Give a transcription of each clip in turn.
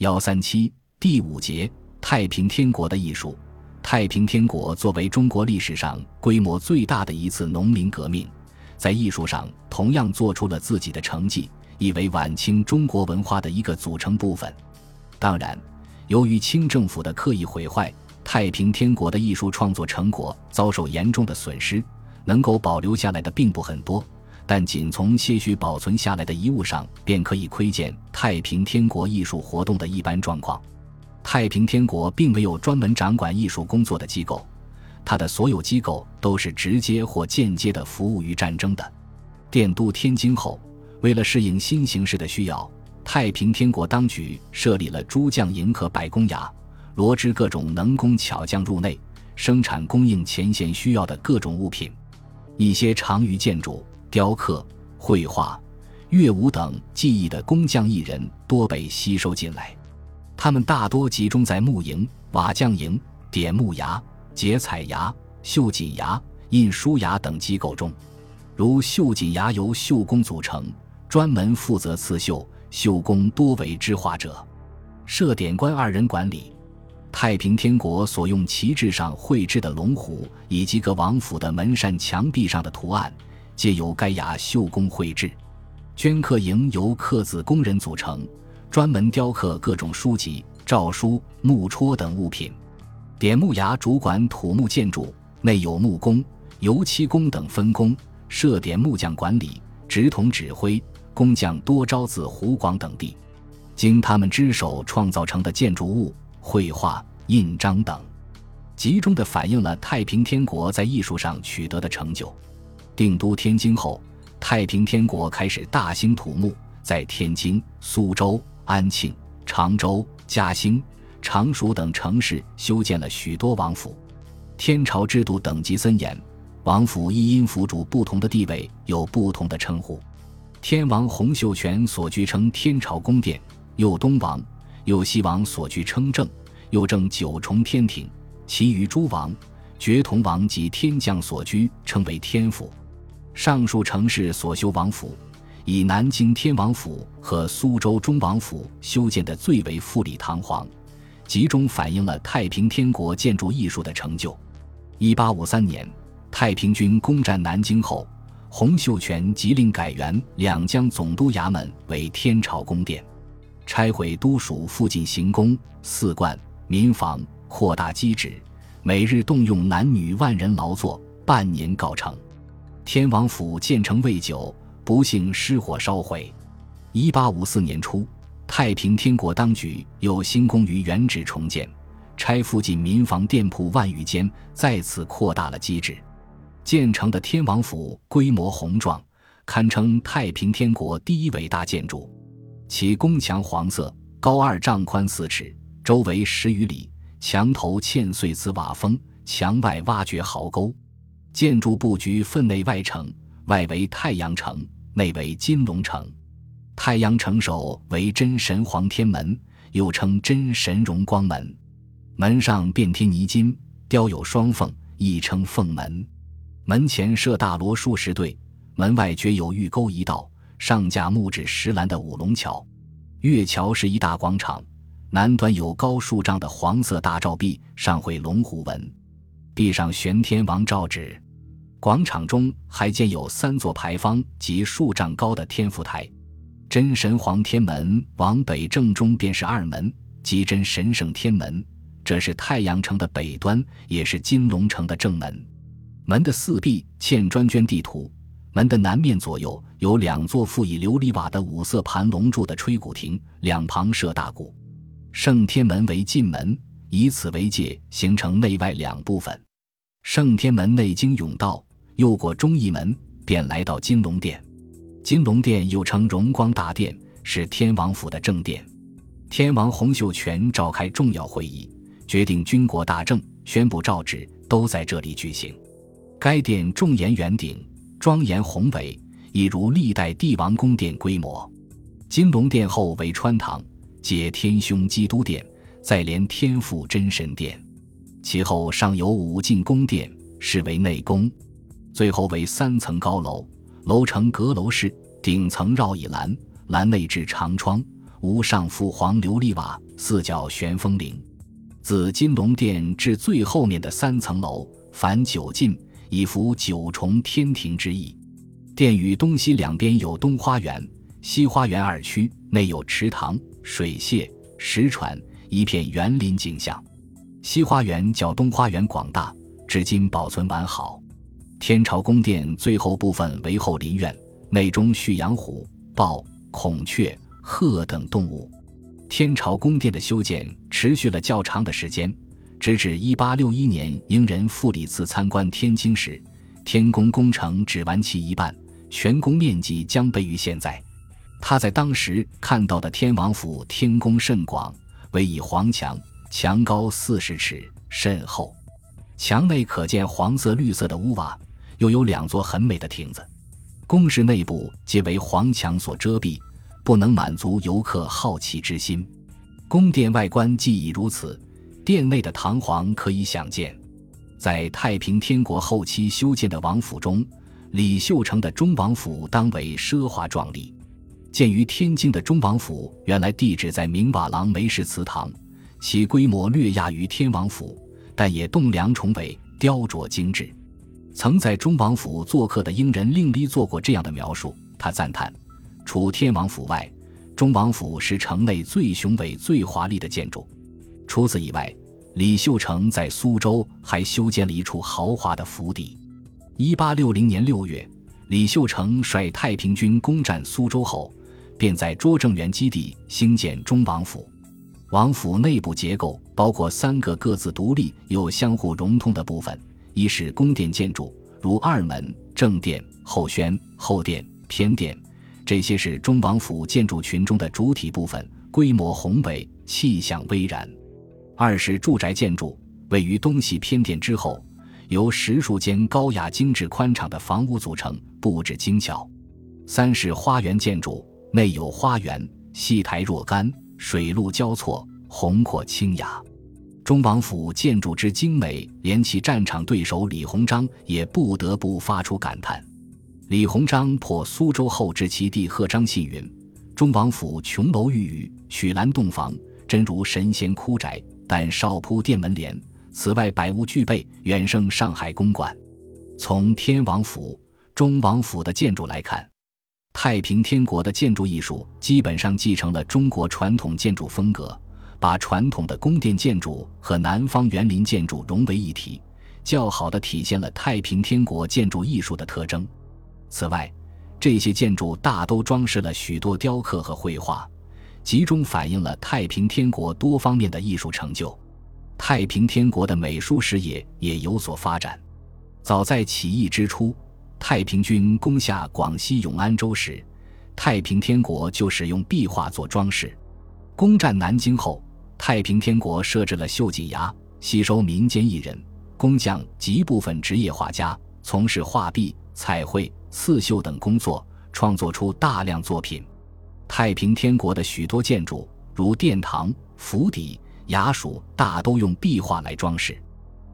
幺三七第五节太平天国的艺术。太平天国作为中国历史上规模最大的一次农民革命，在艺术上同样做出了自己的成绩，亦为晚清中国文化的一个组成部分。当然，由于清政府的刻意毁坏，太平天国的艺术创作成果遭受严重的损失，能够保留下来的并不很多。但仅从些许保存下来的遗物上，便可以窥见太平天国艺术活动的一般状况。太平天国并没有专门掌管艺术工作的机构，它的所有机构都是直接或间接的服务于战争的。奠都天津后，为了适应新形势的需要，太平天国当局设立了诸将营和百工衙，罗织各种能工巧匠入内，生产供应前线需要的各种物品。一些长于建筑、雕刻、绘画、乐舞等技艺的工匠艺人多被吸收进来。他们大多集中在木营、瓦匠营、点木衙、结彩衙、绣锦衙、印书衙等机构中。如绣锦衙由绣工组成，专门负责刺绣，绣工多为织画者，设点官二人管理。太平天国所用旗帜上绘制的龙虎，以及各王府的门扇墙壁上的图案，皆由该衙绣工绘制。镌刻营由刻字工人组成。专门雕刻各种书籍、诏书、木戳等物品。点木衙主管土木建筑，内有木工、油漆工等分工，设点木匠管理，直统指挥。工匠多招自湖广等地，经他们之手创造成的建筑物、绘画、印章等，集中的反映了太平天国在艺术上取得的成就。定都天津后，太平天国开始大兴土木，在天津、苏州。安庆、常州、嘉兴、常熟等城市修建了许多王府。天朝制度等级森严，王府亦因府主不同的地位有不同的称呼。天王洪秀全所居称天朝宫殿，右东王、右西王所居称正，又正九重天庭。其余诸王、觉同王及天将所居称为天府。上述城市所修王府。以南京天王府和苏州中王府修建的最为富丽堂皇，集中反映了太平天国建筑艺术的成就。一八五三年，太平军攻占南京后，洪秀全即令改元两江总督衙门为天朝宫殿，拆毁都署附近行宫、寺观、民房，扩大基址，每日动用男女万人劳作，半年告成。天王府建成未久。不幸失火烧毁。一八五四年初，太平天国当局又兴工于原址重建，拆附近民房店铺万余间，再次扩大了机制。建成的天王府规模宏壮，堪称太平天国第一伟大建筑。其宫墙黄色，高二丈，宽四尺，周围十余里，墙头嵌碎瓷瓦封，墙外挖掘壕沟。建筑布局分内外城，外为太阳城。内为金龙城，太阳城首为真神皇天门，又称真神荣光门，门上遍贴泥金，雕有双凤，亦称凤门。门前设大罗数十对，门外绝有玉钩一道，上架木质石栏的五龙桥。月桥是一大广场，南端有高数丈的黄色大照壁，上绘龙虎纹，壁上悬天王诏旨。广场中还建有三座牌坊及数丈高的天福台，真神皇天门往北正中便是二门，即真神圣天门，这是太阳城的北端，也是金龙城的正门。门的四壁嵌砖镌地图，门的南面左右有两座附以琉璃瓦的五色盘龙柱的吹鼓亭，两旁设大鼓。圣天门为进门，以此为界，形成内外两部分。圣天门内经甬道。又过忠义门，便来到金龙殿。金龙殿又称荣光大殿，是天王府的正殿。天王洪秀全召开重要会议，决定军国大政，宣布诏旨，都在这里举行。该殿重檐圆顶，庄严宏伟，一如历代帝王宫殿规模。金龙殿后为穿堂，接天兄基督殿，再连天父真神殿，其后上有五进宫殿，是为内宫。最后为三层高楼，楼呈阁楼式，顶层绕倚栏，栏内置长窗，屋上覆黄琉璃瓦，四角悬风铃。自金龙殿至最后面的三层楼，凡九进，以符九重天庭之意。殿宇东西两边有东花园、西花园二区，内有池塘、水榭、石船，一片园林景象。西花园较东花园广大，至今保存完好。天朝宫殿最后部分为后林院，内中蓄养虎、豹、孔雀、鹤等动物。天朝宫殿的修建持续了较长的时间，直至1861年英人傅里茨参观天津时，天宫工程只完其一半。全宫面积将倍于现在。他在当时看到的天王府天宫甚广，为以黄墙，墙高四十尺，甚厚。墙内可见黄色、绿色的屋瓦，又有两座很美的亭子。宫室内部皆为黄墙所遮蔽，不能满足游客好奇之心。宫殿外观既已如此，殿内的堂皇可以想见。在太平天国后期修建的王府中。李秀成的中王府当为奢华壮丽。建于天津的忠王府，原来地址在明瓦廊梅氏祠堂，其规模略亚于天王府，但也栋梁重围，雕琢精致。曾在忠王府做客的英人令立做过这样的描述，他赞叹：除天王府外，忠王府是城内最雄伟、最华丽的建筑。除此以外，李秀成在苏州还修建了一处豪华的府邸。一八六零年六月，李秀成率太平军攻占苏州后，便在拙政园基地兴建中王府。王府内部结构包括三个各自独立又相互融通的部分：一是宫殿建筑，如二门、正殿、后轩、后殿、偏殿，这些是中王府建筑群中的主体部分，规模宏伟，气象巍然；二是住宅建筑，位于东西偏殿之后。由十数间高雅精致宽敞的房屋组成，布置精巧。三是花园建筑，内有花园，戏台若干，水陆交错，宏阔清雅。中王府建筑之精美，连其战场对手李鸿章也不得不发出感叹。李鸿章破苏州后，至其弟贺章信云：“中王府琼楼玉宇，曲栏洞房，真如神仙哭宅，但少铺殿门帘。”此外，百物俱备，远胜上海公馆。从天王府、中王府的建筑来看，太平天国的建筑艺术基本上继承了中国传统建筑风格，把传统的宫殿建筑和南方园林建筑融为一体，较好的体现了太平天国建筑艺术的特征。此外，这些建筑大都装饰了许多雕刻和绘画，集中反映了太平天国多方面的艺术成就。太平天国的美术事业也有所发展。早在起义之初，太平军攻下广西永安州时，太平天国就使用壁画做装饰。攻占南京后，太平天国设置了绣锦衙，吸收民间艺人、工匠及部分职业画家，从事画壁、彩绘、刺绣等工作，创作出大量作品。太平天国的许多建筑，如殿堂、府邸。衙署大都用壁画来装饰，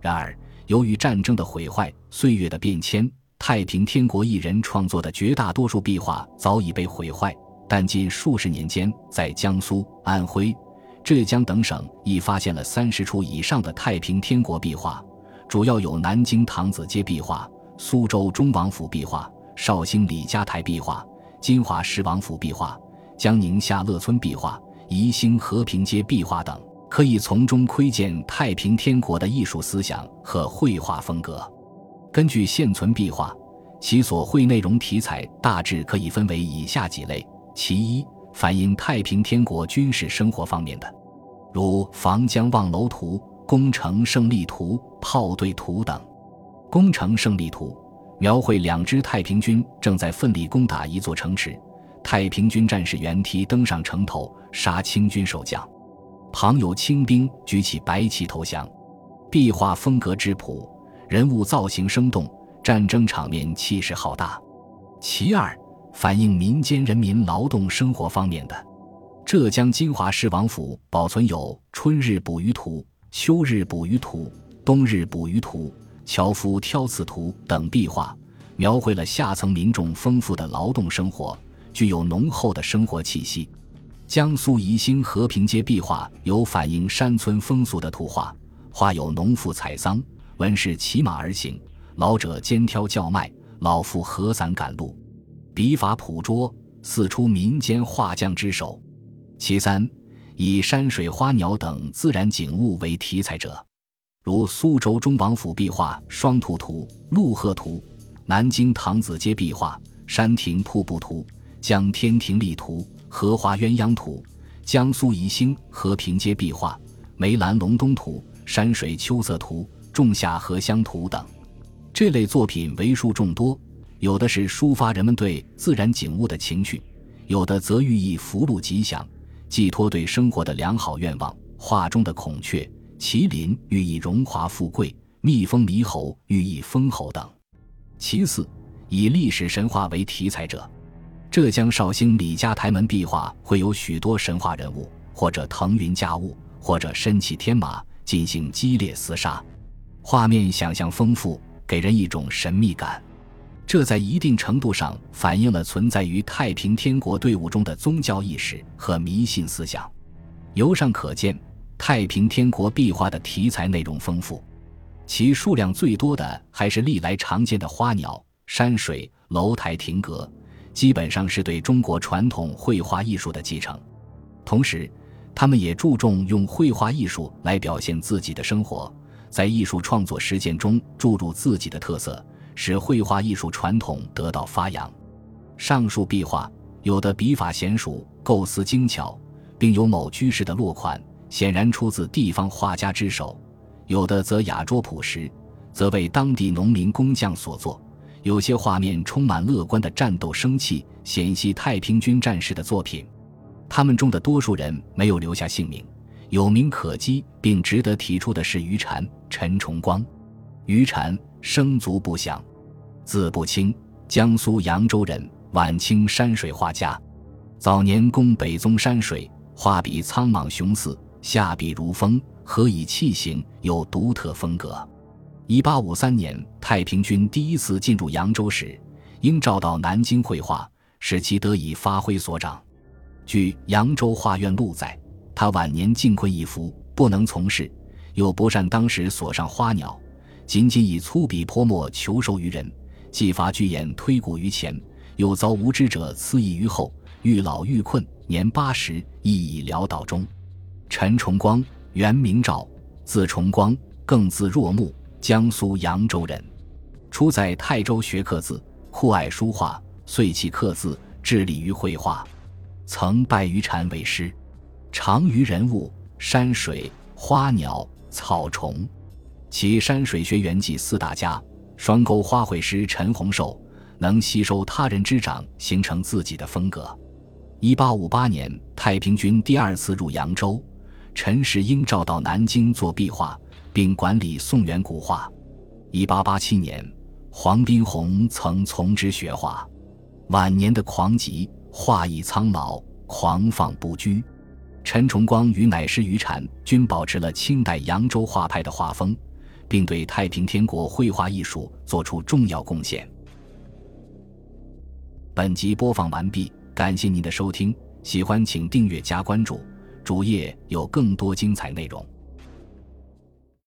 然而由于战争的毁坏、岁月的变迁，太平天国艺人创作的绝大多数壁画早已被毁坏。但近数十年间，在江苏、安徽、浙江等省已发现了三十处以上的太平天国壁画，主要有南京唐子街壁画、苏州中王府壁画、绍兴李家台壁画、金华十王府壁画、江宁下乐村壁画、宜兴和平街壁画等。可以从中窥见太平天国的艺术思想和绘画风格。根据现存壁画，其所绘内容题材大致可以分为以下几类：其一，反映太平天国军事生活方面的，如防江望楼图、攻城胜利图、炮队图等。攻城胜利图描绘两支太平军正在奋力攻打一座城池，太平军战士原梯登上城头，杀清军守将。旁有清兵举起白旗投降，壁画风格质朴，人物造型生动，战争场面气势浩大。其二，反映民间人民劳动生活方面的，浙江金华市王府保存有《春日捕鱼图》《秋日捕鱼图》《冬日捕鱼图》《樵夫挑刺图》等壁画，描绘了下层民众丰富的劳动生活，具有浓厚的生活气息。江苏宜兴和平街壁画有反映山村风俗的图画，画有农妇采桑，文士骑马而行，老者肩挑叫卖，老妇合伞赶路，笔法朴拙，似出民间画匠之手。其三，以山水花鸟等自然景物为题材者，如苏州中王府壁画《双兔图》《鹿鹤图》，南京唐子街壁画《山亭瀑布图》《江天亭丽图》。荷花鸳鸯图，江苏宜兴和平街壁画，梅兰隆冬图，山水秋色图，仲夏荷香图等，这类作品为数众多。有的是抒发人们对自然景物的情绪，有的则寓意福禄吉祥，寄托对生活的良好愿望。画中的孔雀、麒麟寓意荣华富贵，蜜蜂、猕猴寓意封侯等。其次，以历史神话为题材者。浙江绍兴李家台门壁画会有许多神话人物，或者腾云驾雾，或者身骑天马进行激烈厮杀，画面想象丰富，给人一种神秘感。这在一定程度上反映了存在于太平天国队伍中的宗教意识和迷信思想。由上可见，太平天国壁画的题材内容丰富，其数量最多的还是历来常见的花鸟、山水、楼台、亭阁。基本上是对中国传统绘画艺术的继承，同时，他们也注重用绘画艺术来表现自己的生活，在艺术创作实践中注入自己的特色，使绘画艺术传统得到发扬。上述壁画有的笔法娴熟，构思精巧，并有某居士的落款，显然出自地方画家之手；有的则雅拙朴实，则为当地农民工匠所作。有些画面充满乐观的战斗生气，显系太平军战士的作品。他们中的多数人没有留下姓名，有名可稽并值得提出的是于禅、陈崇光。于禅生卒不详，字不清，江苏扬州人，晚清山水画家。早年攻北宗山水，画笔苍莽雄肆，下笔如风，何以器形有独特风格。一八五三年，太平军第一次进入扬州时，应召到南京绘画，使其得以发挥所长。据《扬州画院录》载，他晚年境困一夫，不能从事，又不善当时所上花鸟，仅仅以粗笔泼墨求授于人，既伐巨眼推古于前，又遭无知者赐意于后，愈老愈困，年八十，亦已潦倒中。陈崇光，原名赵，字崇光，更字若木。江苏扬州人，初在泰州学刻字，酷爱书画，遂弃刻字，致力于绘画。曾拜于禅为师，长于人物、山水、花鸟、草虫。其山水学园记四大家，双钩花卉师陈洪寿能吸收他人之长，形成自己的风格。一八五八年，太平军第二次入扬州，陈世英召到南京做壁画。并管理宋元古画。一八八七年，黄宾虹曾从之学画。晚年的狂疾，画意苍老，狂放不拘。陈崇光与乃师于禅均保持了清代扬州画派的画风，并对太平天国绘画艺术做出重要贡献。本集播放完毕，感谢您的收听，喜欢请订阅加关注，主页有更多精彩内容。